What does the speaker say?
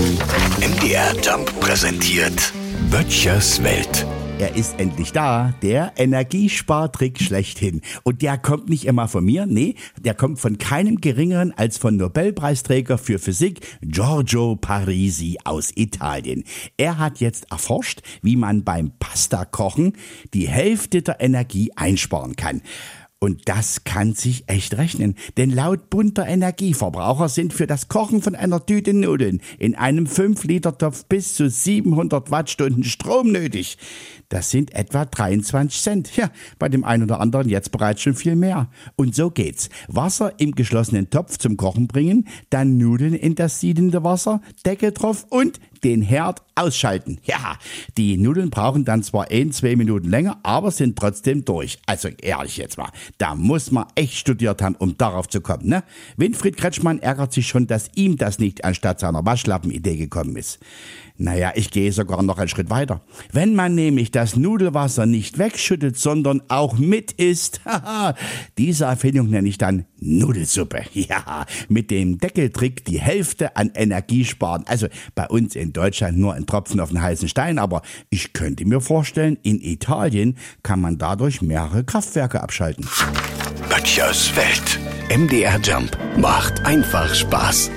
MDR Jump präsentiert Böttchers Welt. Er ist endlich da, der Energiespartrick schlechthin. Und der kommt nicht immer von mir, nee, der kommt von keinem geringeren als von Nobelpreisträger für Physik Giorgio Parisi aus Italien. Er hat jetzt erforscht, wie man beim Pasta-Kochen die Hälfte der Energie einsparen kann. Und das kann sich echt rechnen, denn laut bunter Energieverbraucher sind für das Kochen von einer Tüte Nudeln in einem 5-Liter-Topf bis zu 700 Wattstunden Strom nötig. Das sind etwa 23 Cent. Ja, bei dem einen oder anderen jetzt bereits schon viel mehr. Und so geht's. Wasser im geschlossenen Topf zum Kochen bringen, dann Nudeln in das siedende Wasser, Deckel drauf und den Herd ausschalten. Ja, die Nudeln brauchen dann zwar ein, zwei Minuten länger, aber sind trotzdem durch. Also ehrlich jetzt mal, da muss man echt studiert haben, um darauf zu kommen, ne? Winfried Kretschmann ärgert sich schon, dass ihm das nicht anstatt seiner Waschlappen-Idee gekommen ist. Naja, ich gehe sogar noch einen Schritt weiter. Wenn man nämlich das Nudelwasser nicht wegschüttet, sondern auch mit isst, diese Erfindung nenne ich dann Nudelsuppe. Ja, mit dem Deckeltrick die Hälfte an Energie sparen. Also bei uns in Deutschland nur ein Tropfen auf den heißen Stein, aber ich könnte mir vorstellen, in Italien kann man dadurch mehrere Kraftwerke abschalten. Böttchers Welt. MDR Jump macht einfach Spaß.